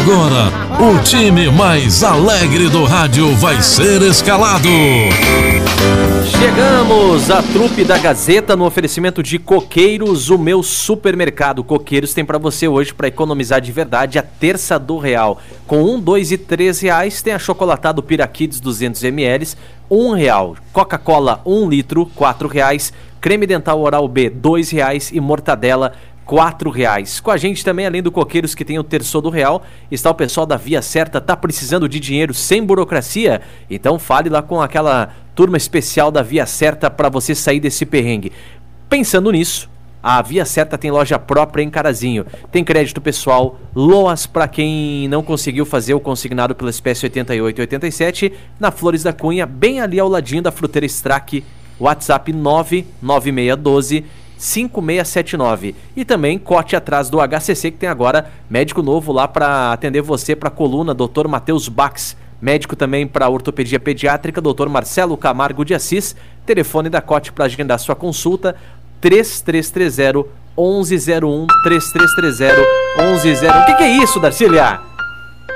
Agora, o time mais alegre do rádio vai ser escalado. Chegamos à trupe da Gazeta no oferecimento de Coqueiros, o meu supermercado. Coqueiros tem para você hoje para economizar de verdade a terça do real. Com um, dois e três reais tem a chocolatada Piraquides 200 ml, um real. Coca-Cola um litro, quatro reais. Creme dental Oral B dois reais e mortadela quatro reais. Com a gente também, além do Coqueiros que tem o terço do real, está o pessoal da Via Certa, tá precisando de dinheiro sem burocracia? Então fale lá com aquela turma especial da Via Certa para você sair desse perrengue. Pensando nisso, a Via Certa tem loja própria em Carazinho. Tem crédito pessoal, loas para quem não conseguiu fazer o consignado pela espécie 88 e 87, na Flores da Cunha, bem ali ao ladinho da Fruteira Strack, WhatsApp 99612 5679. E também corte atrás do HCC, que tem agora médico novo lá para atender você para coluna, Dr. Matheus Bax. Médico também para ortopedia pediátrica, Dr. Marcelo Camargo de Assis. Telefone da Cote para agendar sua consulta, 3330 1101 3330 1101. O que, que é isso, Darcília?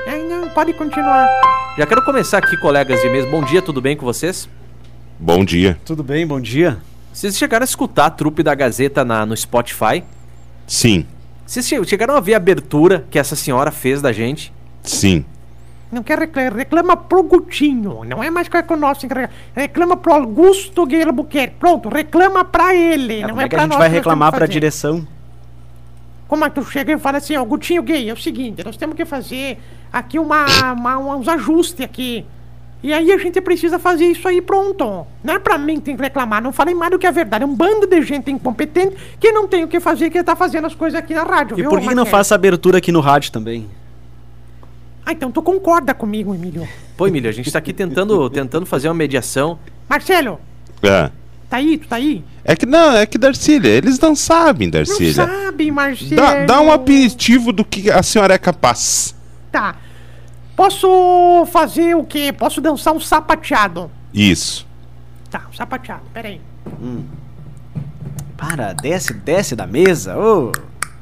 É, não, pode continuar. Já quero começar aqui, colegas de mesa. Bom dia, tudo bem com vocês? Bom dia. Tudo bem, bom dia. Vocês chegaram a escutar a trupe da Gazeta na, no Spotify? Sim, Vocês che- chegaram a ver a abertura que essa senhora fez da gente? sim. Não quer reclamar, reclama pro Gutinho. Não é mais que o nosso. Reclama pro Augusto Guerra Buquerque. Pronto, reclama pra ele. não como é, é que a pra gente nós vai reclamar pra fazer. direção? Como é que tu chega e fala assim, ó, Gutinho Gay, é o seguinte, nós temos que fazer aqui uma, uma- uns ajustes aqui. E aí a gente precisa fazer isso aí pronto. Não é pra mim que tem que reclamar, não falei mais do que a verdade. É um bando de gente incompetente que não tem o que fazer, que tá fazendo as coisas aqui na rádio, E viu, por que, que não Marcelo? faça abertura aqui no rádio também? Ah, então tu concorda comigo, Emílio. Pô, Emílio, a gente tá aqui tentando, tentando fazer uma mediação. Marcelo, É. tá aí? Tu tá aí? É que não, é que Darcília, eles não sabem, Não Darcília. sabe, Marcelo. Dá, dá um aperitivo do que a senhora é capaz. Tá. Posso fazer o quê? Posso dançar um sapateado. Isso. Tá, um sapateado, peraí. Para, desce, desce da mesa. ô.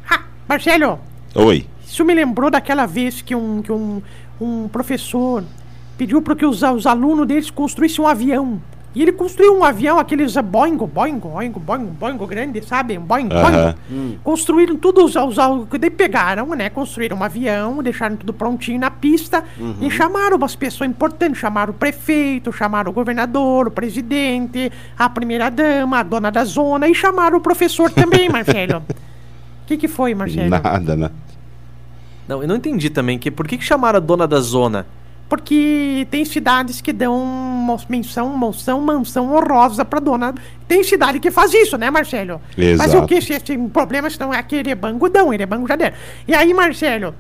Ha, Marcelo, Oi. isso me lembrou daquela vez que um, que um, um professor pediu para que os, os alunos deles construíssem um avião. E ele construiu um avião, aqueles Boeing, Boeing, Boeing, Boeing, Boeing grande, sabe? Um Boeing, Aham. Boeing. Construíram tudo, os, os, os, daí pegaram, né? Construíram um avião, deixaram tudo prontinho na pista e chamaram umas pessoas importantes. Chamaram o prefeito, chamaram o governador, o presidente, a primeira-dama, a dona da zona e chamaram o professor também, Marcelo. O que, que foi, Marcelo? Nada, né? Não, eu não entendi também. Que, por que, que chamaram a dona da zona? Porque tem cidades que dão menção, moção, mansão honrosa pra dona. Tem cidade que faz isso, né, Marcelo? Mas o Exato. que? Se esse problema se não é aquele Erebango, não, Erebango já deram. E aí, Marcelo,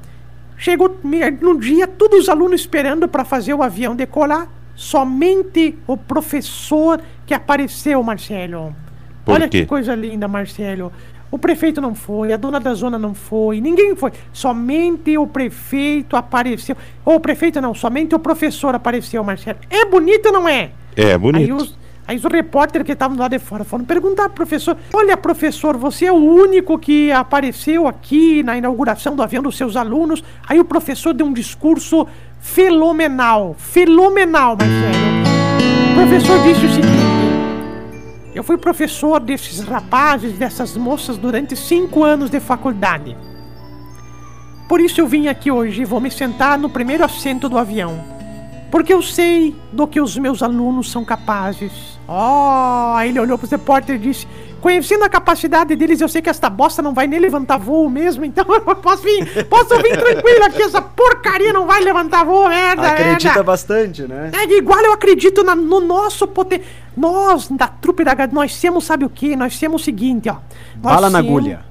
chegou no dia, todos os alunos esperando pra fazer o avião decolar, somente o professor que apareceu, Marcelo. Por Olha quê? que coisa linda, Marcelo. O prefeito não foi, a dona da zona não foi, ninguém foi. Somente o prefeito apareceu. Ou o prefeito não, somente o professor apareceu, Marcelo. É bonito ou não é? É bonito. Aí os, aí os repórteres que estavam lá de fora foram perguntar pro professor: Olha, professor, você é o único que apareceu aqui na inauguração do avião dos seus alunos. Aí o professor deu um discurso fenomenal. Fenomenal, Marcelo. O professor disse o seguinte. Eu fui professor desses rapazes, dessas moças durante cinco anos de faculdade. Por isso eu vim aqui hoje e vou me sentar no primeiro assento do avião. Porque eu sei do que os meus alunos são capazes. Oh, ele olhou pro repórter e disse: Conhecendo a capacidade deles, eu sei que esta bosta não vai nem levantar voo mesmo, então eu posso vir, posso vir tranquilo aqui, essa porcaria não vai levantar voo, merda, Acredita merda. bastante, né? É igual eu acredito na- no nosso poder. Nós, da trupe da nós temos, sabe o que? Nós temos o seguinte, ó. Bala na agulha.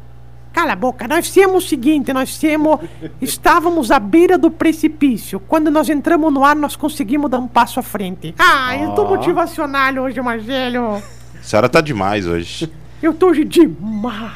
Cala a boca, nós temos o seguinte, nós temos. Estávamos à beira do precipício. Quando nós entramos no ar, nós conseguimos dar um passo à frente. Ah, eu tô motivacional hoje, Marcelo. A senhora tá demais hoje. Eu tô hoje demais.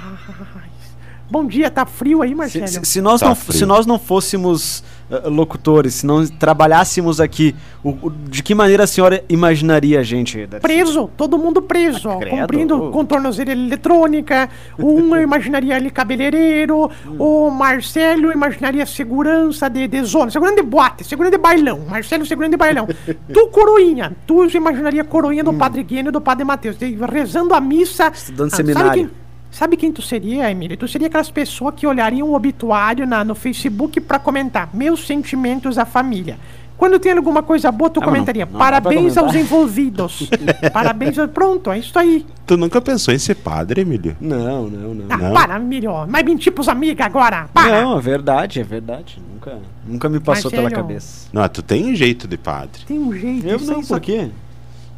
Bom dia, tá frio aí, Se, Marcelo? se- se nós Tá não, frio. se nós não fôssemos ah, locutores, se não trabalhássemos aqui, o- o- de que maneira a senhora imaginaria a gente? Darcy? Preso, todo mundo preso, credo. cumprindo com tornozeleira eletrônica. Um eu imaginaria ali cabeleireiro, o Marcelo imaginaria segurança de, de zona, segurança de boate, segurança de bailão. Marcelo, segurança de bailão. tu, coroinha, tu imaginaria coroinha do Padre Guênio e do Padre Mateus, de- rezando a missa. Estudando sabe seminário. Sabe quem tu seria, Emílio? Tu seria aquelas pessoas que olhariam o obituário na, no Facebook pra comentar meus sentimentos à família. Quando tem alguma coisa boa, tu Ah, não- comentaria não pra parabéns aos comentar." envolvidos. parabéns. ao- Pronto, é isso aí. Tu nunca pensou em ser padre, Emílio? Não, não, não. Ah, Não. para, Emílio. Mas mentir pros amigos agora. Para. Não, é verdade, é verdade. Nunca, nunca me passou pela cabeça. Não, tu tem um jeito de padre. Tem um jeito. Eu não, aí só- por quê?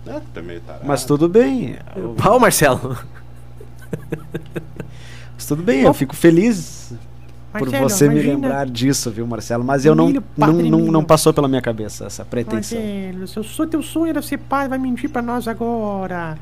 Ah, tu também tá. Mas tudo bem. eu- Ó, Marcelo. mas tudo bem, eu fico feliz por Marcelo, você me imagina- lembrar disso, viu, Marcelo? Mas eu não, não, não, não passou pela minha cabeça essa pretensão. Marcelo, se eu sou teu sonho era ser padre, vai mentir pra nós agora.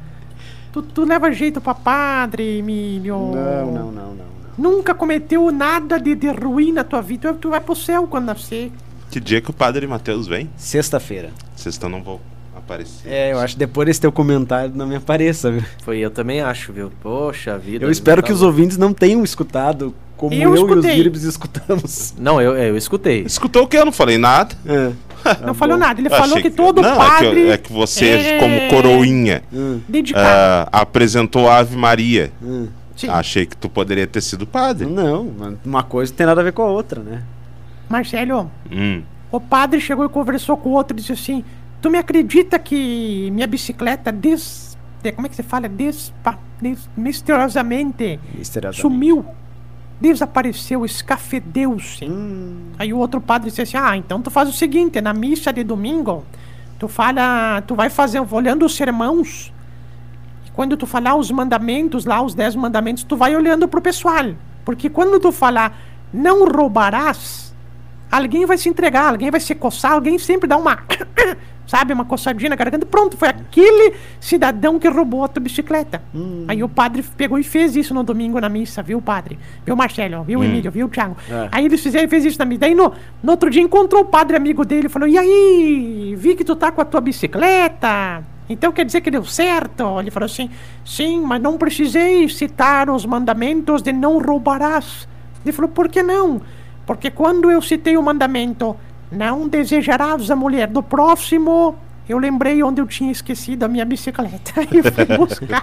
Tu, tu leva jeito pra padre, Emílio. Não, não, não, não. não. Nunca cometeu nada de, de ruim na tua vida. Tu vai pro céu quando nascer. Que dia que o padre Mateus vem? Sexta-feira. Sexta eu não vou aparecer. É, eu acho que depois desse teu comentário não me apareça, viu? Foi, eu também acho, viu? Poxa vida. Eu espero que os ouvintes. não tenham escutado como Eu eu, e os. Viribs escutamos. Não, eu, eu escutei. Escutou o que? Eu não falei nada. É. Não falou nada. Ele Eu falou achei que todo não, padre. É que, é que você, é como coroinha, Hum, ah, apresentou a Ave Maria. hum. Achei que tu poderia ter sido padre. Não, uma coisa não tem nada a ver com a outra, né? Marcelo, Hum. o padre chegou e conversou com o outro e disse assim: Tu me acredita que minha bicicleta des. de- como é que você fala? Despa, des, misteriosamente Misteriosamente. sumiu, desapareceu, escafedeu-se. Hum, Aí o outro padre disse assim: Ah, então tu faz o seguinte, na missa de domingo, tu fala, tu vai fazer, olhando os sermãos, e quando tu falar os mandamentos lá, os dez mandamentos, tu vai olhando pro pessoal. Porque quando tu falar não roubarás, alguém vai se entregar, alguém vai se coçar, alguém sempre dá uma. Sabe, uma coçadinha na garganta. Pronto, foi aquele cidadão que roubou a tua bicicleta. Aí o padre pegou e fez isso no domingo na missa, viu, padre? Viu, Marcelo? Viu, Emílio? Viu, Thiago? É. Aí eles fizeram, fez isso na missa. Daí no, no outro dia encontrou o padre amigo dele e falou: E aí, vi que tu tá com a tua bicicleta. Então quer dizer que deu certo? Ele falou assim: Sim, mas não precisei citar os mandamentos de não roubarás. Ele falou: Por que não? Porque quando eu citei o mandamento, não desejarás a mulher do próximo, eu lembrei onde eu tinha esquecido a minha bicicleta. E fui buscar.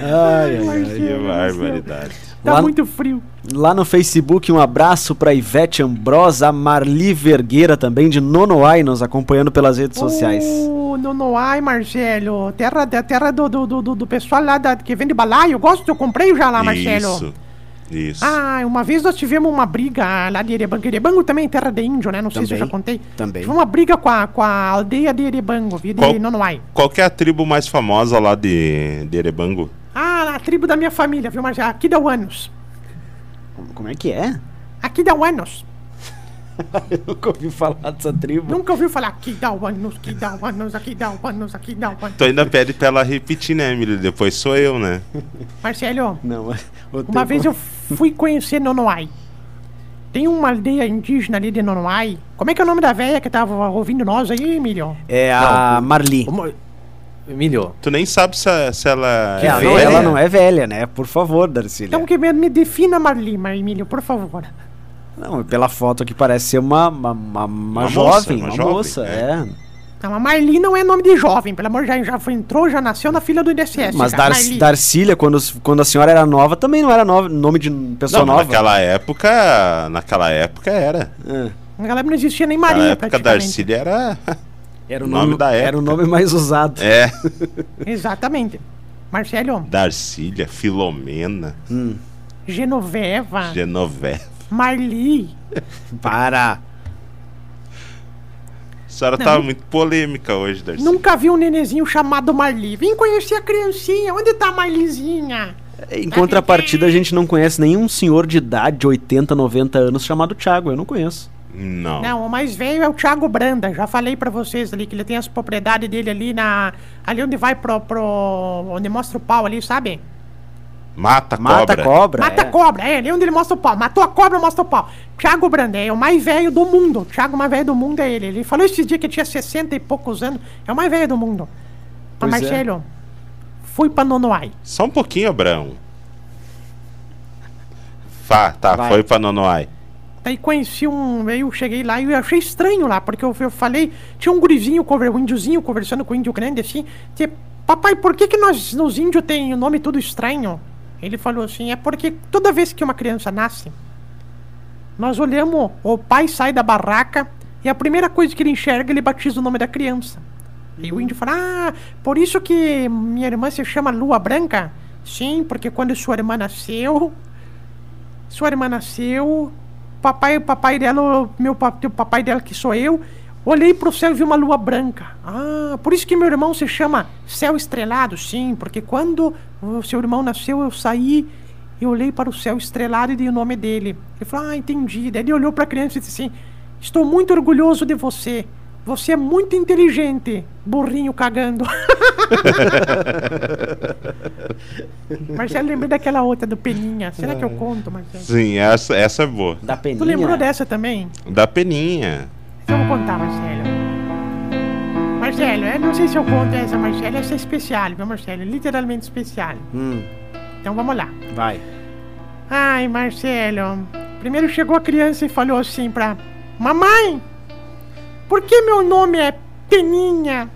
Ai, ai, ai. Que barbaridade. Tá Lá- muito frio. Lá no Facebook, um abraço pra Ivete Ambrosa, Marli Vergueira também, de Nonoai, nos acompanhando pelas redes sociais. Ô, Nonoai, Marcelo. Terra, terra do, do, do, do pessoal lá da, que vende balaio. Eu gosto, eu comprei já lá, Marcelo. Isso. Isso. Ah, uma vez nós tivemos uma briga lá de Erebango. Erebango também é terra de índio, né? Não sei se eu já Também, contei. também. Tivemos uma briga com a, com a aldeia de Erebango, viu? De Qual- Nonoai. Qual que é a tribo mais famosa lá de, de Erebango? Ah, a tribo da minha família, viu, Marcelo? Aqui dá o anos. Como é que é? Aqui dá o anos. Eu nunca ouvi falar dessa tribo. Nunca ouviu falar aqui dá o anos, aqui dá o anos, aqui dá o anos, aqui dá o anos. Tu ainda pede pra ela repetir, né, Emílio? Depois sou eu, né? Marcelo, Não, mas o uma tempo- vez eu fui conhecer Nonoai. Tem uma aldeia indígena ali de Nonoai. Como é que é o nome da velha que tava ouvindo nós aí, Emílio? É a Marli. Emílio, Tu nem sabe se, a- se ela Que é não, velha? ela não é velha, né? Por favor, Darcília. Então que me, me defina Marli, Mar- Emílio, por favor. Não, pela foto aqui parece ser uma, uma, uma, uma Uma jovem, moça, uma, uma jovem, moça, é. é. Não, a Marli não é nome de jovem, pelo amor de Deus, já foi, entrou, já nasceu na fila do INSS. Mas Dar Marli. Darcília, quando, quando a senhora era nova, também não era nova, nome de pessoa Não, nova. naquela época, naquela época era. É. Naquela época não existia nem Naquela Maria, época, praticamente. Darcília era... Era o Nome nome, da Era o época. nome mais usado. É. Exatamente. Marcelo, Darcília, Filomena, Hum, Genoveva, Genoveva. Marli. para. senhora Não. tá muito polêmica hoje, Darcy. Nunca vi um nenezinho chamado Marli. Vim conhecer a criancinha. Onde tá a Marlizinha? Em contrapartida, a gente não conhece nenhum senhor de idade, de 80, 90 anos, chamado Thiago. Eu não conheço. Não. Não, o mais velho é o Thiago Branda. Já falei pra vocês ali que ele tem as propriedades dele ali na. Ali onde vai pro. pro onde mostra o pau ali, sabe? Mata, Mata cobra. cobra. Mata é. a cobra, é ali onde ele mostra o pau. Matou a cobra, mostra o pau. Thiago Branda é o mais velho do mundo. O Thiago mais velho do mundo é ele. Ele falou esse dia que tinha 60 e poucos anos. É o mais velho do mundo. Mas, Pois é. Marcelo, fui pra Nonoai. Só um pouquinho, Abraão. Fá, tá, Vai. foi pra Nonoai. Daí conheci um. Eu cheguei lá e eu achei estranho lá, porque eu, eu falei. Tinha um gurizinho, um índiozinho conversando com o índio grande assim. Que, Papai, por que, que nós, nos índios tem o nome tudo estranho? Ele falou assim: é porque toda vez que uma criança nasce, nós olhamos, o pai sai da barraca e a primeira coisa que ele enxerga, ele batiza o nome da criança. E o índio fala: Ah, por isso que minha irmã se chama Lua Branca? Sim, porque quando sua irmã nasceu, sua irmã nasceu, papai, papai dela, meu o papai dela que sou eu, olhei pro céu e vi uma lua branca. Ah, por isso que meu irmão se chama Céu Estrelado, sim, porque quando o seu irmão nasceu eu saí e olhei para o céu estrelado e dei o nome dele. Ele falou: "Ah, entendi". Daí ele olhou para a criança e disse assim: "Estou muito orgulhoso de você. Você é muito inteligente, burrinho cagando". Marcelo, lembrei daquela outra do Peninha. Será que eu conto, Marcelo? Sim, essa, essa é boa. Da peninha. Tu lembrou dessa também? Da peninha. Então eu vou contar, Marcelo. Marcelo, eu não sei se eu conto essa, Marcelo. Essa é especial, viu, Marcelo? Literalmente especial. Hum, Então vamos lá. vai. Ai, Marcelo. Primeiro chegou a criança e falou assim pra Mamãe, por que meu nome é Peninha?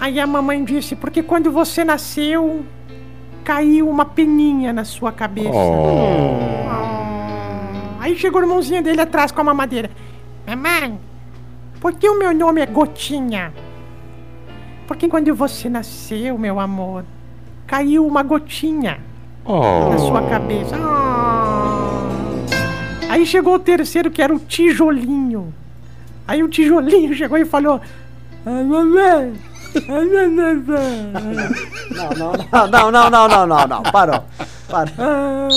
Aí a mamãe disse, porque quando você nasceu, caiu uma peninha na sua cabeça. Oh. Ah. Aí chegou o irmãozinho dele atrás com a mamadeira. Mamãe, por que o meu nome é Gotinha? Porque quando você nasceu, meu amor, caiu uma gotinha na Oh. sua cabeça. Ah. Aí chegou o terceiro, que era o tijolinho. Aí o tijolinho chegou e falou: "Ah, mamãe, ah, mamãe, Não, não, não, não, não, não, não, não. Parou. Parou. ah."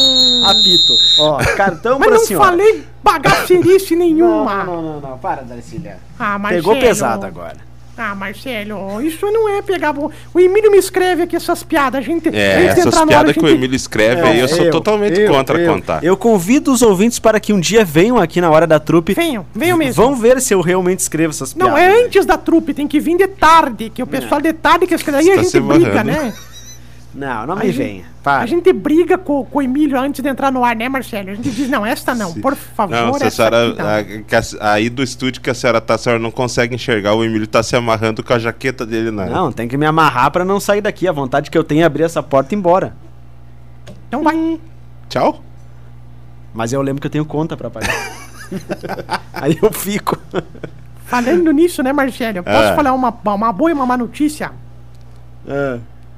Apito. Ó, cartão Mas pra não senhora. falei bagacerice Não, nenhuma. não, não, não, não. Para, Darcília. Ah, Marcelo. Pegou pesado agora. Ah, Marcelo, isso não é pegar. bo- O Emílio me escreve aqui essas piadas. A gente. É, antes de essas entrar no ar, a piadas que o gente- Emílio escreve aí, eu sou totalmente eu, contra eu. contar. Eu convido os ouvintes para que um dia venham aqui na hora da trupe. Venham, venham mesmo. Vão ver se eu realmente escrevo essas piadas. Não, é antes da trupe, tem que vir de tarde, que o pessoal de tarde que escreve. Aí Você a tá gente se briga, né? Não, não A me gente- venha. Para. A gente briga com, com o Emílio antes de entrar no ar, né, Marcelo? A gente diz, não, esta não, por favor. Não, se a senhora. aqui não. a- a- aí do estúdio que a senhora tá, a senhora não consegue enxergar, o Emílio tá se amarrando com a jaqueta dele na. Não, tem que me amarrar pra não sair daqui. A vontade que eu tenho é abrir essa porta e ir embora. Então vai. Tchau. Mas eu lembro que eu tenho conta pra pagar. Aí eu fico. Falando nisso, né, Marcelo? Posso É. falar uma, uma boa e uma má notícia?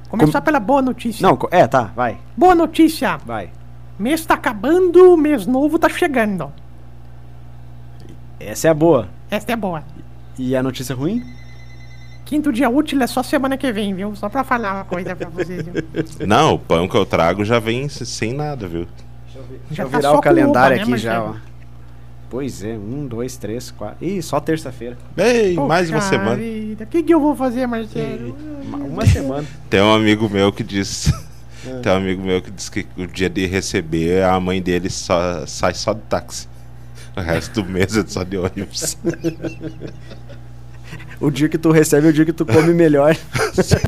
Começar pela boa notícia. Não, é, tá, vai, Boa notícia. vai. Mês tá acabando, mês novo tá chegando. Essa é a boa. Esta é boa. E a notícia ruim? Quinto dia útil é só semana que vem, viu? Só pra falar uma coisa pra vocês. viu? Não, o pão que eu trago já vem se- sem nada, viu? Deixa eu tá virar só o calendário com uva, né, aqui já, ó. Pois é, um, dois, três, quatro. Ih, só terça-feira. Bem, mais uma semana. O que, que eu vou fazer, Marcelo? Uma, uma semana. Tem um amigo meu que diz. É. Tem um amigo meu que diz que o dia de receber, a mãe dele só, sai só de táxi. O resto do mês é só de ônibus. O dia que tu recebe é o dia que tu come melhor.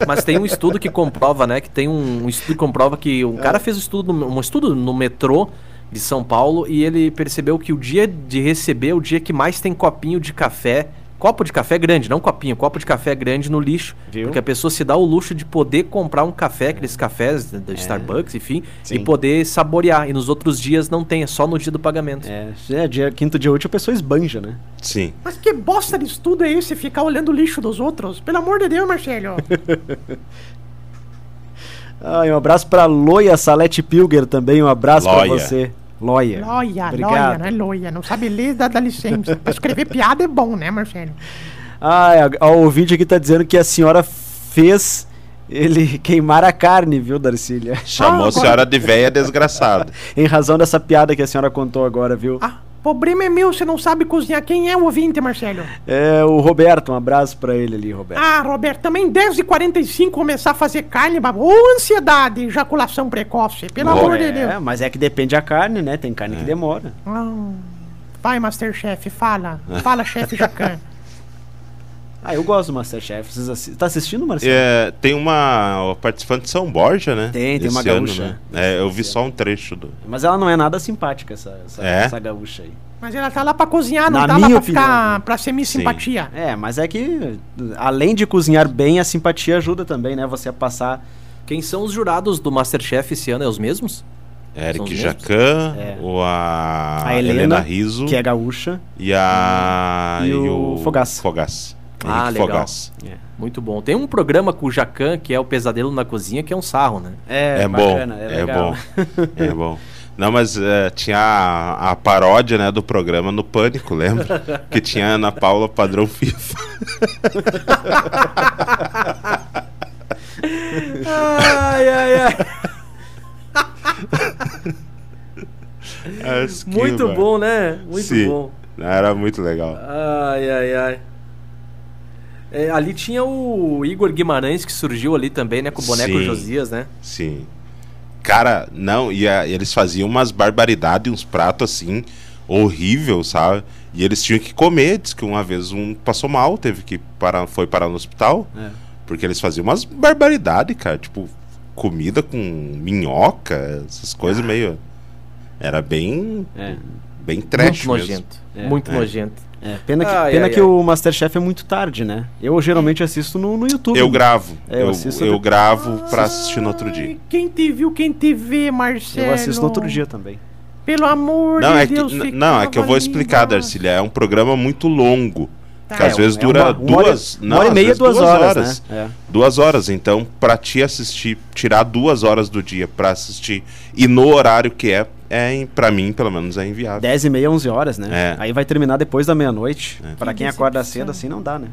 Mas tem um estudo que comprova, né? Que tem um, um estudo que comprova que um É. cara fez um estudo, um estudo no metrô de São Paulo e ele percebeu que o dia de receber é o dia que mais tem copinho de café. Copo de café grande, não copinho, copo de café grande no lixo. Viu? Porque a pessoa se dá o luxo de poder comprar um café, aqueles cafés da da Starbucks, enfim, É. Sim. e poder saborear. E nos outros dias não tem, é só no dia do pagamento. É, é dia, quinto dia útil a pessoa esbanja, né? Sim. Mas que bosta de estudo é esse ficar olhando o lixo dos outros? Pelo amor de Deus, Marcelo. Ah, um abraço pra Loia Salete Pilger também, um abraço pra Loia. você. Loia. Loia, Obrigado. loia, não é loia. Não sabe ler, dá, dá licença. pra escrever piada é bom, né, Marcelo? Ah, a- o ouvinte aqui tá dizendo que a senhora fez ele queimar a carne, viu, Darcília? Chamou Ah, a senhora de véia desgraçada. em razão dessa piada que a senhora contou agora, viu? Ah, problema é meu, você não sabe cozinhar. Quem é o ouvinte, Marcelo? É o Roberto, um abraço pra ele ali, Roberto. Ah, Roberto, também 10h45 começar a fazer carne, babo. Ô, ansiedade, ejaculação precoce, pelo Boa. amor de Deus. É, mas é que depende da carne, né? Tem carne que demora. Ah, vai, Masterchef, fala. Fala, chefe Jacan. Ah, eu gosto do Masterchef. Vocês assi- tá assistindo, Marcelo? É, tem uma participante de São Borja, né? Tem, tem uma Esse ano, gaúcha. né? É, eu vi só um trecho do. Mas ela não é nada simpática, essa, essa, É? essa gaúcha aí. Mas ela tá lá pra cozinhar, não Na tá lá minha pra ficar, né? pra ser Sim. Simpatia. É, mas é que além de cozinhar bem, a simpatia ajuda também, né? Você a passar. Quem são os jurados do Masterchef esse ano? É os mesmos? Eric Jacan, É. ou a, A Helena, Helena, Riso Que é gaúcha. e a. E o Fogaça. Fogaça. Ah, Henrique legal. Fogaça. Muito bom. Tem um programa com o Jacan, que é o Pesadelo na Cozinha, que é um sarro, né? É, É, bom, bacana, é, legal. bom. É bom. Não, mas é, tinha a, a paródia né, do programa no Pânico, lembra? que tinha a Ana Paula padrão FIFA. Ai, ai, ai. Muito mano, bom, né? Muito Sim. bom. Era muito legal. Ai, ai, ai. É, ali tinha o Igor Guimarães que surgiu ali também, né? Com o boneco Sim. Josias, né? Sim. Cara, não, e a- eles faziam umas barbaridades, uns pratos assim, horrível, sabe? E eles tinham que comer, diz que uma vez um passou mal, teve que parar, foi parar no hospital, É. porque eles faziam umas barbaridades, cara, tipo comida com minhoca, essas coisas meio era bem É. bem trash muito mesmo. nojento. É. Muito É. nojento. É, pena que, Ai, pena ai, que ai. o Masterchef é muito tarde, né? Eu geralmente assisto no, no YouTube. Eu gravo, É, eu eu, assisto eu gravo pra assistir no outro dia. Quem te viu, quem te vê, Marcelo. Eu assisto no outro dia também. Pelo amor Não, de é que, Deus, n- não, é que eu vou explicar, ali Darcília. É um programa muito longo. Tá. que às É, vezes é dura uma- uma hora- duas. Uma não, hora e meia, vezes duas, horas, né? É. Duas horas. Então, pra te assistir, tirar duas horas do dia pra assistir e no horário que é, é pra mim, pelo menos, é inviável. 10 e meia, 11 horas, né? É. Aí vai terminar depois da meia-noite. É. Pra Que quem acorda cedo assim não dá, né?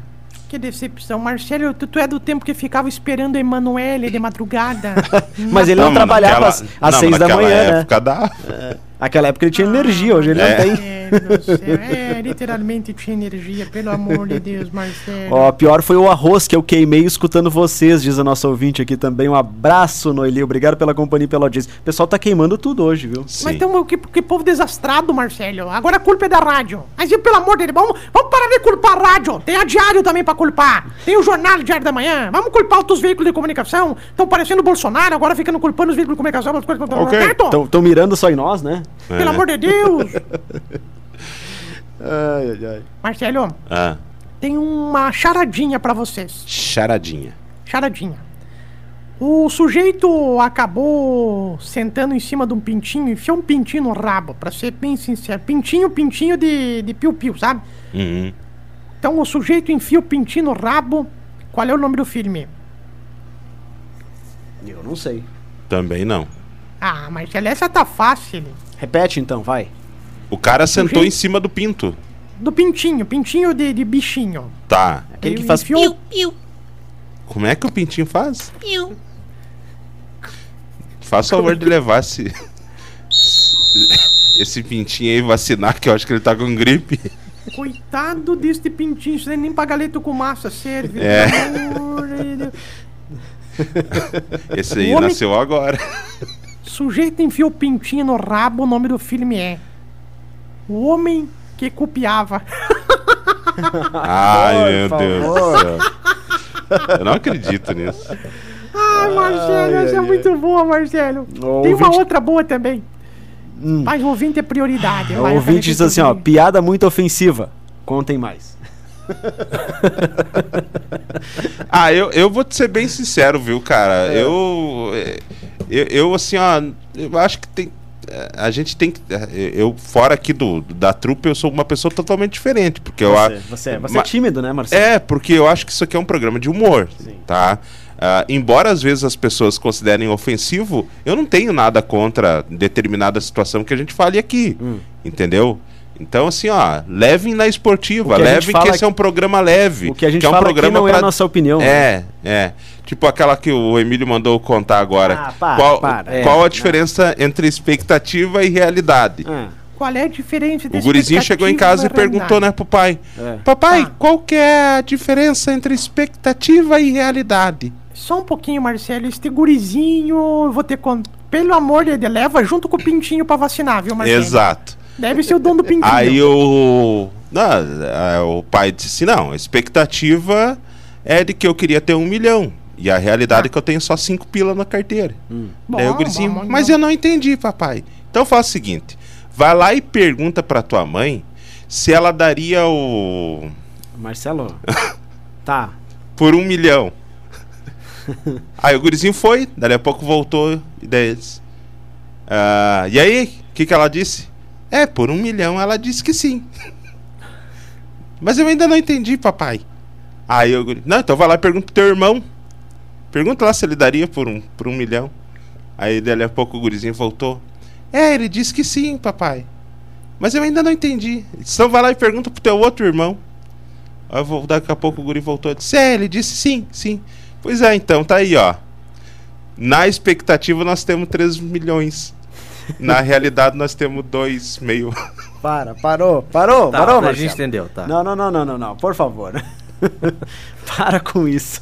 Que decepção. Marcelo, tu, tu é do tempo que ficava esperando a Emanuele de madrugada. Mas ele não, mas trabalhava naquela- às, às não, seis da manhã, né? época dá. Aquela época ele tinha energia, hoje ele É. não tem. É. É, literalmente tinha energia, pelo amor de Deus, Marcelo. Ó, pior foi o arroz que eu queimei escutando vocês, diz a nossa ouvinte aqui também. Um abraço, Noeli. Obrigado pela companhia e pela audiência. O pessoal tá queimando tudo hoje, viu? Mas Sim. tem um que, que povo desastrado, Marcelo. Agora a culpa é da rádio. Mas e pelo amor de Deus, vamos, vamos parar de culpar a rádio. Tem a diário também pra culpar. Tem o jornal Diário da Manhã. Vamos culpar outros veículos de comunicação. Estão parecendo o Bolsonaro, agora ficando culpando os veículos de comunicação. Estão mirando só em nós, né? Pelo É. amor de Deus. Ai, ai, ai. Marcelo, Ah, tem uma charadinha pra vocês. charadinha. Charadinha. O sujeito acabou sentando em cima de um pintinho, enfiou um pintinho no rabo, pra ser bem sincero. Pintinho, pintinho de, de piu-piu, sabe? Uhum. Então o sujeito enfia o pintinho no rabo. Qual é o nome do filme? Eu não sei. Também não. Ah, Marcelo, essa tá fácil. Repete então, vai. O cara sentou em cima do pinto. Do pintinho, pintinho de, de bichinho. Tá. Aquele que faz enfiou- Como é que o pintinho faz? Faz favor de levar esse. Esse pintinho aí vacinar, que eu acho que ele tá com gripe. Coitado deste pintinho, isso nem pra galeto com massa serve. É. Esse aí O homem- nasceu agora. Sujeito enfiou o pintinho no rabo, o nome do filme é O Homem que Copiava. Ai, meu Deus do céu. Eu não acredito nisso. Ai, Marcelo, essa é muito boa, Marcelo. O Tem uma outra boa também. Mas o ouvinte é prioridade. O ouvinte diz assim, ó, piada muito ofensiva. Contem mais. Ah, eu, eu vou te ser bem sincero, viu, cara? É. Eu, é, eu. Eu, assim, ó. Eu acho que tem. é, A gente tem que. é, Eu, fora aqui do, da trupe, eu sou uma pessoa totalmente diferente. Porque eu Você, acho. você, você Ma- é tímido, né, Marcelo? É, porque eu acho que isso aqui é um programa de humor, Sim. tá? Ah, embora às vezes as pessoas considerem ofensivo, eu não tenho nada contra determinada situação que a gente fale aqui. Hum. Entendeu? Então, assim, ó, levem na esportiva, que levem que esse é um programa leve. O que a gente é um fala aqui programa não é pra- a nossa opinião. né? É, é. Tipo aquela que o Emílio mandou contar agora. Ah, para, qual para. É, qual a diferença entre expectativa e realidade? Ah, Qual é a diferença O gurizinho chegou em casa e perguntou, né, pro pai: É. Papai, Tá. qual que é a diferença entre expectativa e realidade? Só um pouquinho, Marcelo. Este gurizinho, eu vou ter con... Pelo amor de Deus, leva junto com o pintinho pra vacinar, viu, Marcelo? Exato. Deve ser o dono do pintinho. Aí o. Não, é, o pai disse: não, a expectativa é de que eu queria ter um milhão. E a realidade é que eu tenho só cinco pila na carteira. Daí o Bom, gurizinho, bom, bom, mas bom. eu não entendi, papai. Então faz o seguinte: vai lá e pergunta pra tua mãe se ela daria o. Marcelo. tá. por um milhão. aí o gurizinho foi, dali a pouco voltou e daí eles, "Ah, e aí, o que, que ela disse? É, por um milhão ela disse que sim. Mas eu ainda não entendi, papai. Aí guri, não, então vai lá e pergunta pro teu irmão. Pergunta lá se ele daria por um, por um milhão. Aí dali a pouco o gurizinho voltou. É, ele disse que sim, papai. Mas eu ainda não entendi. Então vai lá e pergunta pro teu outro irmão. Aí eu vou- daqui a pouco o guri voltou e disse, é, ele disse sim, sim. Pois é, então, tá aí, ó. Na expectativa nós temos 3 milhões. Na realidade nós temos dois meio. Para, parou, parou, Tá, parou, a Marcelo. gente entendeu, tá. Não, não, não, não, não, não, por favor. Para com isso.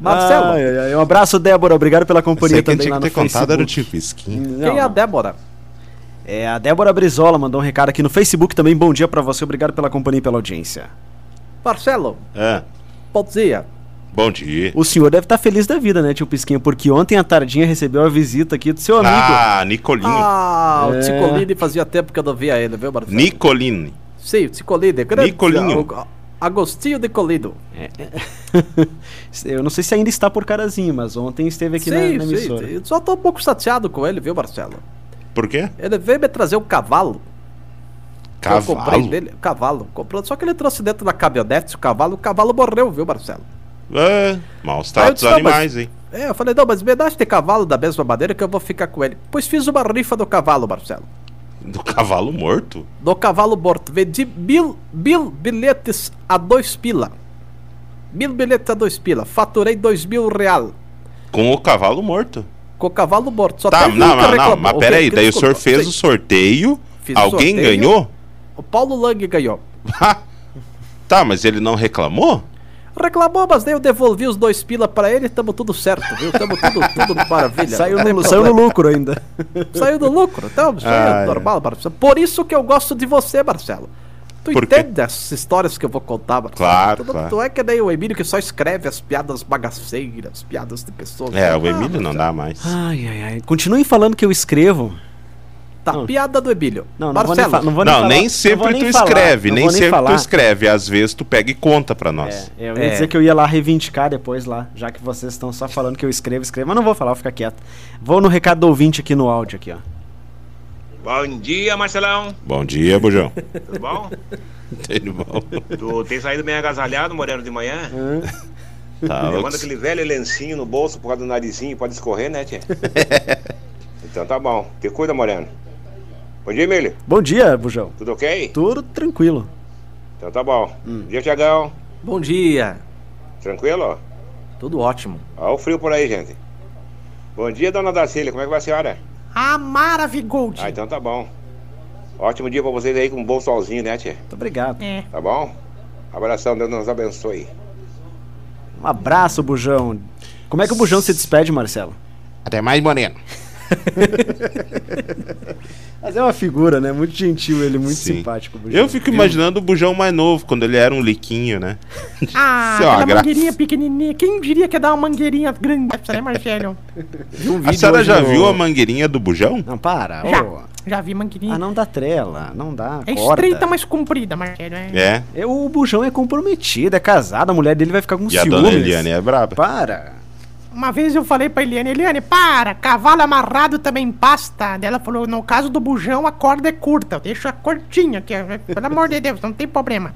Marcelo. Ai, ai, ai. Um abraço, Débora. Obrigado pela companhia Sei que também tinha lá que no ter contado era o Facebook. tipo skin. Não, Quem é a. Débora? É a Débora Brizola mandou um recado aqui no Facebook também. Bom dia pra você, obrigado pela companhia e pela audiência. Marcelo, É. bom dia. Bom dia. O senhor deve estar feliz da vida, né, tio Pisquinha? Porque ontem à tardinha recebeu a visita aqui do seu amigo. Ah, Nicolini. Ah, o É. Ticolini fazia tempo que eu não via ele, viu, Marcelo? Nicolini. Sim, o Ticolini. Grande, Nicolinho. o- Agostinho de Colido. Eu não sei se ainda está por carazinho, mas ontem esteve aqui na, Sim, na sim, emissora. sim. Só tô um pouco chateado com ele, viu, Marcelo? Por quê? Ele veio me trazer um cavalo. Eu comprei Cavalo. dele. Cavalo. Comprou, só que ele trouxe dentro da caminhonete o cavalo. O cavalo morreu, viu, Marcelo? É, maus tratos disse, não, animais, hein? É, eu falei, não, mas me dá este cavalo da mesma maneira que eu vou ficar com ele. Pois fiz uma rifa do cavalo, Marcelo. Do cavalo morto? Do cavalo morto. Vendi mil, mil bilhetes a dois pila. Mil bilhetes a dois pila. Faturei dois mil real. Com o cavalo morto. Com o cavalo morto. Só Tá, não, não, não, reclamou. mas O pera que- aí, que daí o senhor fez sim. o sorteio, Fiz o alguém sorteio. ganhou? O Paulo Lang ganhou. tá, mas ele não reclamou? Reclamou, mas daí eu devolvi os dois pila pra ele e tamo tudo certo, viu? Tamo tudo, tudo maravilha. Saiu, não no, saiu no lucro ainda. Saiu do lucro, então isso Ah, é é. normal, Marcelo. Por isso que eu gosto de você, Marcelo. Tu Por quê? entende as histórias que eu vou contar, Marcelo? Claro, tu, claro. tu é que nem o Emílio que só escreve as piadas bagaceiras, piadas de pessoas. É, Ah, o Emílio não Marcelo. dá mais. Ai, ai, ai. Continuem falando que eu escrevo. Tá, Não. piada do Emílio. Não, não vou nem, não vou Não, falar- nem não sempre vou tu nem falar, escreve, não nem sempre falar. tu escreve. Às vezes tu pega e conta pra nós. É, eu ia É. dizer que eu ia lá reivindicar depois lá, já que vocês estão só falando que eu escrevo, escrevo, mas não vou falar, vou ficar quieto. Vou no recado do ouvinte aqui no áudio aqui, ó. Bom dia, Marcelão. Bom dia, Bujão. Tudo bom? Tudo bom? Tu tem saído meio agasalhado, Moreno, de manhã? Tá, Levando aquele velho lencinho no bolso por causa do narizinho, pode escorrer, né, tia? então tá bom. Te cuida, Moreno. Bom dia, Emílio. Bom dia, Bujão. Tudo ok? Tudo tranquilo. Então tá bom. Bom dia, Tiagão. Bom dia. Tranquilo? Tudo ótimo. Olha o frio por aí, gente. Bom dia, dona Darcília. Como é que vai a senhora? Ah, Maravigold. Ah, então tá bom. Ótimo dia pra vocês aí com um bom solzinho, né, tia? Muito obrigado. É. Tá bom? Abração, Deus nos abençoe. Um abraço, Bujão. Como é que o Bujão se despede, Marcelo? Até mais, Moreno. Mas é uma figura, né? Muito gentil ele, muito Sim. simpático, Bujão. Eu fico imaginando o Bujão mais novo, quando ele era um liquinho, né? Ah, uma aquela graça. mangueirinha pequenininha. Quem diria que ia dar uma mangueirinha grande né, Marcelo? Vi um A senhora já no- viu a mangueirinha do Bujão? Não, para. Já, ô. já vi mangueirinha. Ah, não dá trela, não dá. é corta. estreita, mas comprida, Marcelo. É. É. É, O Bujão é comprometido, é casado, a mulher dele vai ficar com E a ciúmes. dona Eliane é braba. Para. Uma vez eu falei pra Eliane, Eliane, para, cavalo amarrado também pasta. Ela falou, no caso do bujão, a corda é curta. Eu deixo a curtinha, que pelo amor de Deus, não tem problema.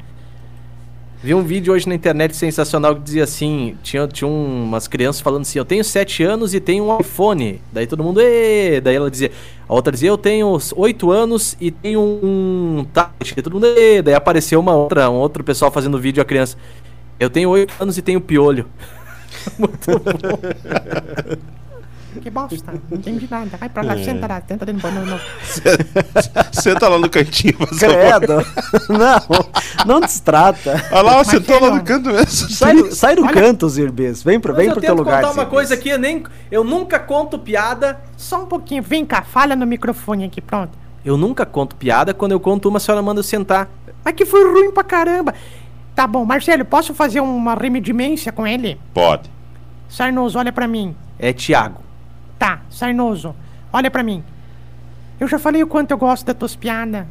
Vi um vídeo hoje na internet sensacional que dizia assim: tinha, tinha um- umas crianças falando assim, eu tenho 7 anos e tenho um iPhone. Daí todo mundo, Ê! daí ela dizia, a outra dizia, eu tenho 8 anos e tenho um tablet. Daí todo mundo, Ê! daí apareceu uma outra, um outro pessoal fazendo vídeo a criança. Eu tenho 8 anos e tenho piolho. Muito bom. Que bosta, não entendi nada. Vai pra lá, senta lá, tenta dentro do banheiro. Senta lá no cantinho. Credo. Não, não destrata. Olha lá, Mas, sentou lá no canto mesmo. Sai, do- sai do Olha- canto, Zirbês. Vem pro, Mas vem eu pro teu lugar. contar uma Zirbês. coisa aqui, eu, nem, eu nunca conto piada. Só um pouquinho, vem cá, fala no microfone aqui, pronto. Eu nunca conto piada, quando eu conto uma, a senhora manda eu sentar. Mas que foi ruim pra caramba. Tá bom, Marcelo, posso fazer uma remedimência com ele? Pode. Sarnoso, olha pra mim. É Tiago. Tá, Sarnoso, olha pra mim. Eu já falei o quanto eu gosto das tuas piadas.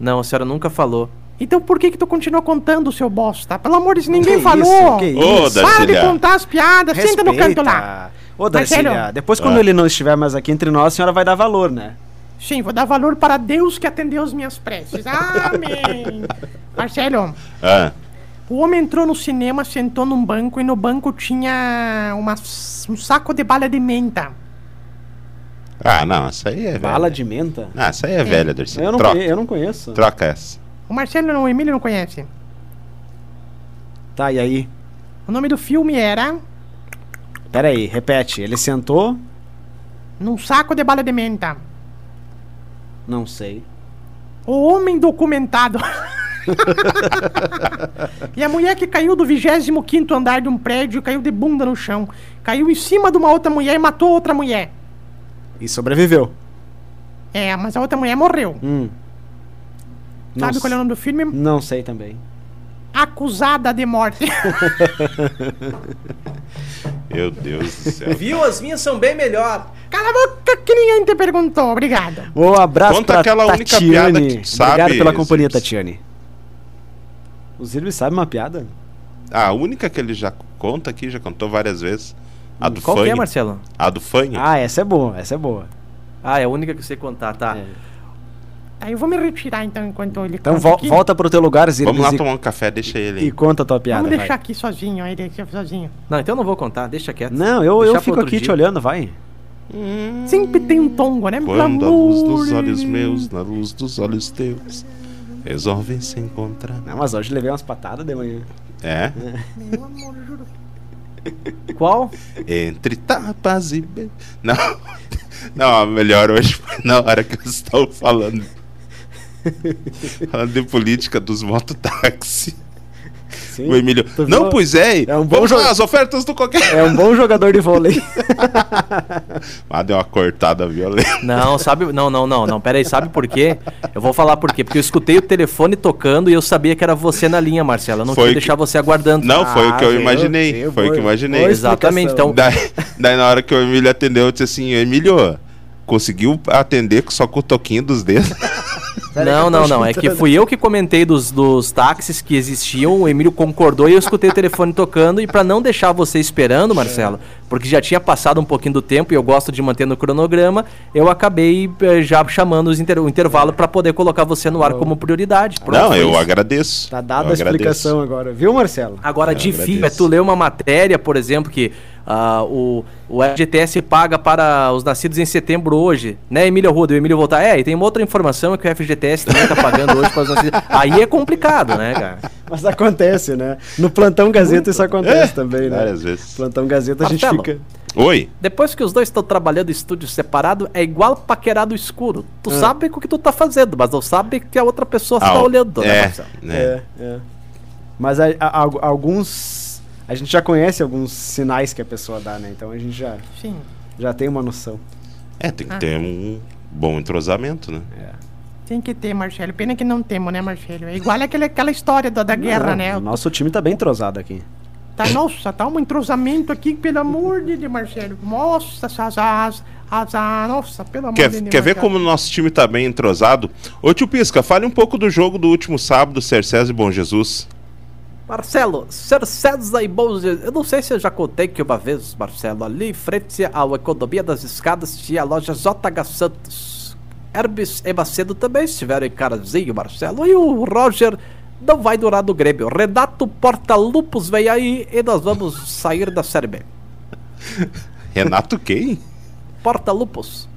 Não, a senhora nunca falou. Então por que que tu continua contando, seu bosta? Pelo amor de Deus, ninguém Que falou. isso, que Ô, isso? Para de contar as piadas, senta no canto lá. Respeita. Ô, Darcília, depois quando Ah. ele não estiver mais aqui entre nós, a senhora vai dar valor, né? Sim, vou dar valor para Deus que atendeu as minhas preces. Amém. Marcelo, Ah, o homem entrou no cinema, sentou num banco e no banco tinha uma, um saco de bala de menta. ah, não, essa aí é velha. Bala de menta? Ah, essa aí é velha, Darcy. Eu não, Troca. conhe- eu não conheço. Troca essa. O Marcelo não, o Emílio não conhece. Tá, e aí? O nome do filme era Pera aí, repete. Ele sentou? Num saco de bala de menta. Não sei. O homem documentado. e a mulher que caiu do 25 andar de um prédio caiu de bunda no chão. Caiu em cima de uma outra mulher e matou outra mulher. E sobreviveu. É, mas a outra mulher morreu. Hum. Não Sabe qual é o nome do filme? Não sei também. Acusada de morte. Meu Deus do céu. Viu? As minhas são bem melhor. Cala a boca que ninguém te perguntou. Obrigada. Um abraço Conta pra aquela única Tatiane. piada que tu sabe, Obrigado pela companhia. Tatiane. O Zirbis sabe uma piada? Ah, a única que ele já conta aqui, já contou várias vezes. A do Qual que é. Marcelo? A do Fanny. Ah, essa é boa, essa é boa. Ah, é a única que sei contar, tá. É. Tá, eu vou me retirar então enquanto ele Então conta vol- aqui. volta pro teu lugar, Zirbis, Vamos lá e, tomar um café, deixa ele e aí. conta a tua piada. Vamos vai. deixar aqui sozinho, aí deixa sozinho. Não, então eu não vou contar, deixa quieto. Não, eu, Deixar eu fico aqui te dia. olhando, vai. Sempre tem um tongo, né? Pelo Quando a luz dos amor olhos meus, na luz dos olhos teus, resolvem se encontrar. Não, mas hoje levei umas patadas de manhã. É? Meu amor, juro. Qual? Entre tapas e be... Não, não, a melhor hoje foi na hora que eles estão falando. falando de política dos mototáxi. Sim. O Emílio. Tu Não, viu? pois é. É um bom Vamos jogo. lá, as ofertas do qualquer. É um bom jogador de vôlei. Ah, deu uma cortada violenta. Não, sabe. Não, não, não, não. Pera aí, sabe por quê? Eu vou falar por quê. Porque eu escutei o telefone tocando e eu sabia que era você na linha, Marcelo. Eu não Foi queria que- deixar você aguardando. Não, foi o que eu Ah, veio- imaginei. veio foi o que eu imaginei. Exatamente, então- Daí, daí na hora que o Emílio atendeu, eu disse assim, Emílio, conseguiu atender só com o toquinho dos dedos? Não, não, não. É que fui eu que comentei dos, dos táxis que existiam, o Emílio concordou e eu escutei o telefone tocando. E pra não deixar você esperando, Marcelo, porque já tinha passado um pouquinho do tempo e eu gosto de manter no cronograma, eu acabei eh, já chamando os inter- o intervalo pra poder colocar você no ar como prioridade. Pronto, Não, eu isso. agradeço. Tá dada Eu a agradeço. explicação agora, viu, Marcelo? Agora, Eu difícil é agradeço. tu ler uma matéria, por exemplo, que ah, o, o FGTS paga para os nascidos em setembro hoje, né, Emílio Ruda? O Emílio voltar. É, e tem uma outra informação que o FGTS também tá pagando hoje para os nascidos. Aí é complicado, né, cara? Mas acontece, né? No Plantão Gazeta isso acontece também, né? Várias vezes. Plantão Gazeta a gente fica... Oi. Depois que os dois estão trabalhando em estúdio separado, é igual paquerado escuro. Tu sabe o que tu tá fazendo, mas não sabe que a outra pessoa Ah, está olhando, né, é, Marcelo? né? É, é. Mas a- a- al- alguns... A gente já conhece alguns sinais que a pessoa dá, né? Então a gente já, Sim. já tem uma noção. É, tem que ter um bom entrosamento, né? Tem que ter, Marcelo. Pena que não temos, né, Marcelo? É igual aquele, aquela história da, da guerra, Não, né? O nosso time tá bem entrosado aqui. Tá, nossa, tá um entrosamento aqui, pelo amor de Deus, Marcelo. Nossa, as, as, nossa, pelo amor Quer, de Deus. quer ver como o nosso time tá bem entrosado? Ô tio Pisca, fale um pouco do jogo do último sábado, Cercés e Bom Jesus. Marcelo, Sr. César e Bons, eu não sei se eu já contei que uma vez, Marcelo, ali em frente ao Economia das Escadas tinha a loja JH Santos. Hermes e Macedo também estiveram em Carazinho, Marcelo, e o Roger não vai durar do Grêmio. Renato Portalupos vem aí e nós vamos sair da Série B. Renato quem? Portalupos.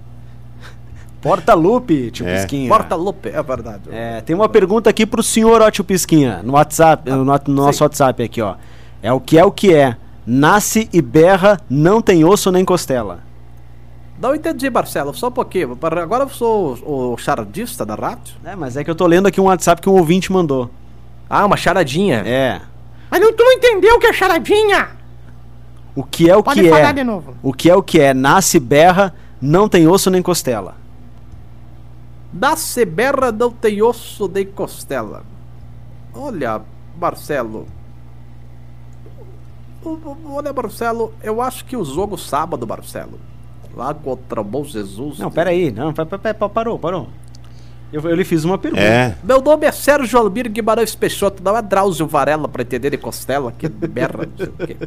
Porta-lupe, tio É. Pisquinha. Portalupe, é verdade. É, tem uma pergunta aqui pro senhor, ó, tio Pisquinha, no WhatsApp, no, no nosso sim. WhatsApp aqui, ó. É o que é o que é. Nasce e berra, não tem osso nem costela. Não entendi, Marcelo, só um pouquinho. Agora eu sou o o charadista da rádio. É, mas é que eu tô lendo aqui um WhatsApp que um ouvinte mandou. Ah, uma charadinha. É. Mas não, tu não entendeu o que é charadinha? O que é o Pode que falar é. de novo. O que é o que é. Nasce e berra, não tem osso nem costela. Da Seberra não tem osso nem costela. Olha, Marcelo. O- o- Olha, Marcelo, eu acho que o jogo sábado, Marcelo. Lá contra o Bom Jesus. Não, peraí. Não, pa- pa- pa- parou, parou. Eu, eu lhe fiz uma pergunta. É. Meu nome é Sérgio Almir Guimarães Peixoto, não é Drauzio Varela pra entender de costela, que berra, não sei o quê.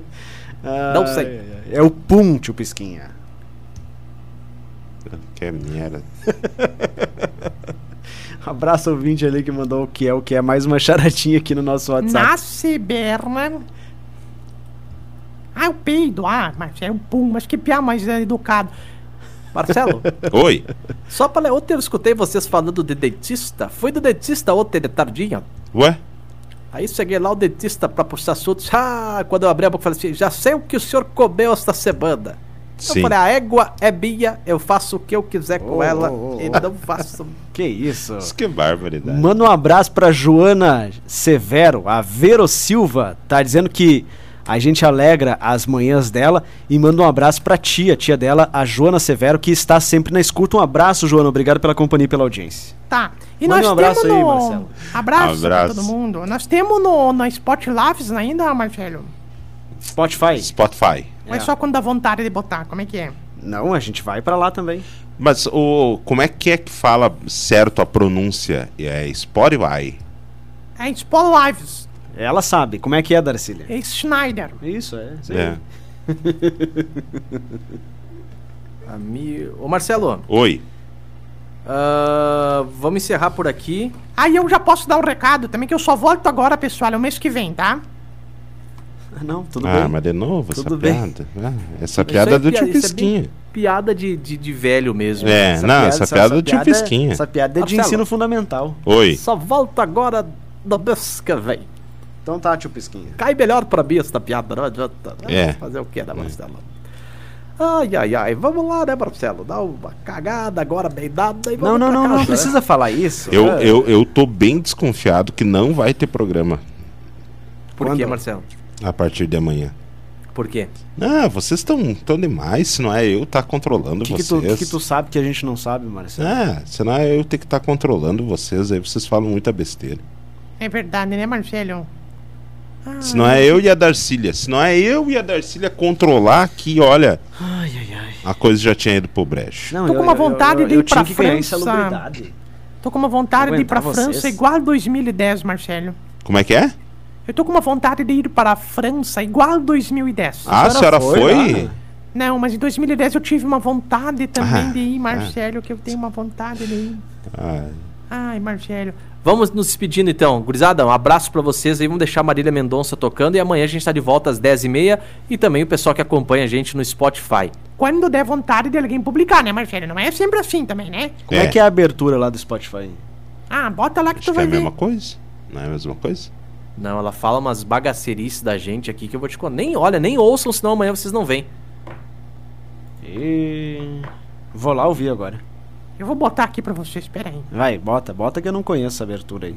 Não sei. Ai, ai. É o pum, tio Pisquinha. Que merda. Abraço ao ouvinte ali que mandou o que é o que é. Mais uma charadinha aqui no nosso WhatsApp. Nasce, berna. Ah, o peido. Ah, mas é um pum. Mas que piá mais é, educado. Marcelo, Oi. só pra ler, ontem eu escutei vocês falando de dentista. Fui do dentista ontem de tardinha. Ué? Aí cheguei lá, o dentista, pra puxar assunto, ah, quando eu abri a boca, falei assim, já sei o que o senhor comeu esta semana. Sim. Eu falei, a égua é minha, eu faço o que eu quiser com Oh, ela, oh, oh. e não faço... Que isso? Isso que barbaridade. Manda um abraço pra Joana Severo, a Vero Silva. Tá dizendo que a gente alegra as manhãs dela e manda um abraço pra tia, tia dela, a Joana Severo, que está sempre na escuta. Um abraço, Joana. Obrigado pela companhia e pela audiência. Tá. E Mande nós um abraço temos aí, no... Marcelo. Abraço, pra Abraço. todo mundo. Nós temos no, na Spot Lives ainda, Marcelo? Spotify? Spotify. Ou é só quando dá vontade de botar? Como é que é? Não, a gente vai pra lá também. Mas o, como é que é que fala certo a pronúncia? É Spotify. É Spot Lives. Ela sabe. Como é que é, Darcília? É Schneider. Isso, é. aí. É. Ami... Ô Marcelo, Oi. ah, vamos encerrar por aqui. Aí eu já posso dar um recado também, que eu só volto agora, pessoal, é o mês que vem, tá? Ah, Não, tudo ah, bem. mas de novo Tudo essa bem. piada. Ah, essa Isso piada é do tio é Pisquinha. Piada de, de, de velho mesmo. É, não, essa, piada é do tio piada- Pisquinha. Essa piada é de Marcelo. ensino fundamental. Oi. Só volta agora mês que vem. Então tá, tio Pisquinha. Cai melhor pra mim essa piada, não adianta. né? É. Fazer o que, né, Marcelo? Ai, ai, ai. Vamos lá, né, Marcelo? Dá uma cagada agora bem dada e Não, vamos não, não, não casa, né? precisa falar isso. Eu, É. eu, eu tô bem desconfiado que não vai ter programa Por quê, Quando? Marcelo? A partir de amanhã. Por quê? Ah, vocês estão tão demais, se não é eu tá controlando O que, que, vocês. tu, que que tu sabe que a gente não sabe, Marcelo? Ah, senão é eu ter que estar controlando vocês, aí vocês falam muita besteira. É verdade, né, Marcelo? Se não é eu e a Darcília, se não é eu e a Darcília controlar aqui, olha, Ai, ai, ai. a coisa já tinha ido pro brejo. Não, Tô com uma vontade de ir pra França. Tô com uma vontade de ir pra Aguentar França vocês. igual a 2010, Marcelo. Como é que é? Eu tô com uma vontade de ir para a França igual a 2010. Ah, a senhora foi? lá? Não, mas em 2010 eu tive uma vontade também Ah, de ir, Marcelo, que eu tenho uma vontade de ir. Ah, Ai, Marcelo. Vamos nos despedindo então. Gurizada, um abraço pra vocês aí. Vamos deixar a Marília Mendonça tocando. E amanhã a gente tá de volta às 10h30. E também o pessoal que acompanha a gente no Spotify. Quando der vontade de alguém publicar, né, Marcelo? Não é sempre assim também, né? Como é. que é a abertura lá do Spotify? Ah, bota lá que Acho tu que é vai a ver. mesma coisa. Não é a mesma coisa? Não, ela fala umas bagacerices da gente aqui que eu vou te contar. Nem olha, nem ouçam, senão amanhã vocês não vêm. E... Vou lá ouvir agora. Eu vou botar aqui pra vocês, pera aí. Vai, bota, bota que eu não conheço essa abertura aí.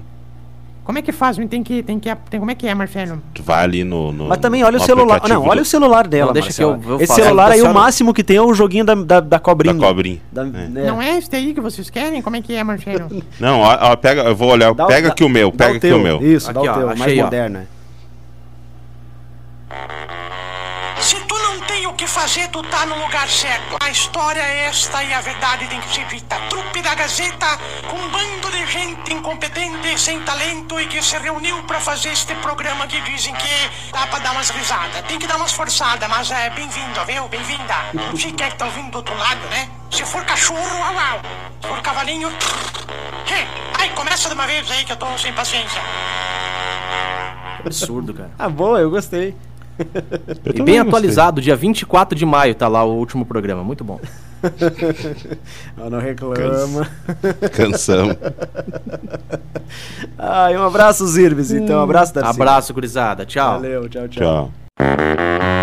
Como é que faz? Tem que, tem que, tem, como é que é, Marcelo? Tu vai ali no. no Mas também olha o celular. Não, olha do- o celular dela, Não, deixa que eu- Marcelo. eu Esse celular É, aí, da o máximo que tem é o joguinho da, da, da cobrinha. Da cobrinha. Da- É. né? Não é esse aí que vocês querem? Como é que é, Marcelo? Não, ó, ó, pega, eu vou olhar. Dá pega dá- aqui o meu, dá pega aqui teu. o meu. Isso, dá Aqui, o ó, teu, mais achei, ó. moderno. é. O que fazer, tu tá no lugar certo. A história é esta e a verdade tem que ser dita. Trupe da Gazeta, com um bando de gente incompetente, sem talento e que se reuniu pra fazer este programa que dizem que dá pra dar umas risadas. Tem que dar umas forçadas, mas é bem-vindo, viu? Bem-vinda. Não sei quem é que tá ouvindo do outro lado, né? Se for cachorro, au au. Se for cavalinho... Ai, começa de uma vez aí que eu tô sem paciência. Absurdo, cara. Ah, boa, eu gostei. E bem gostei. atualizado, dia 24 de maio tá lá o último programa. Muito bom. Não, não reclama. Canção. Ai, um abraço, Zirbis, então. Um abraço, Darcy. Abraço, gurizada. Tchau. Valeu, tchau, tchau. Tchau.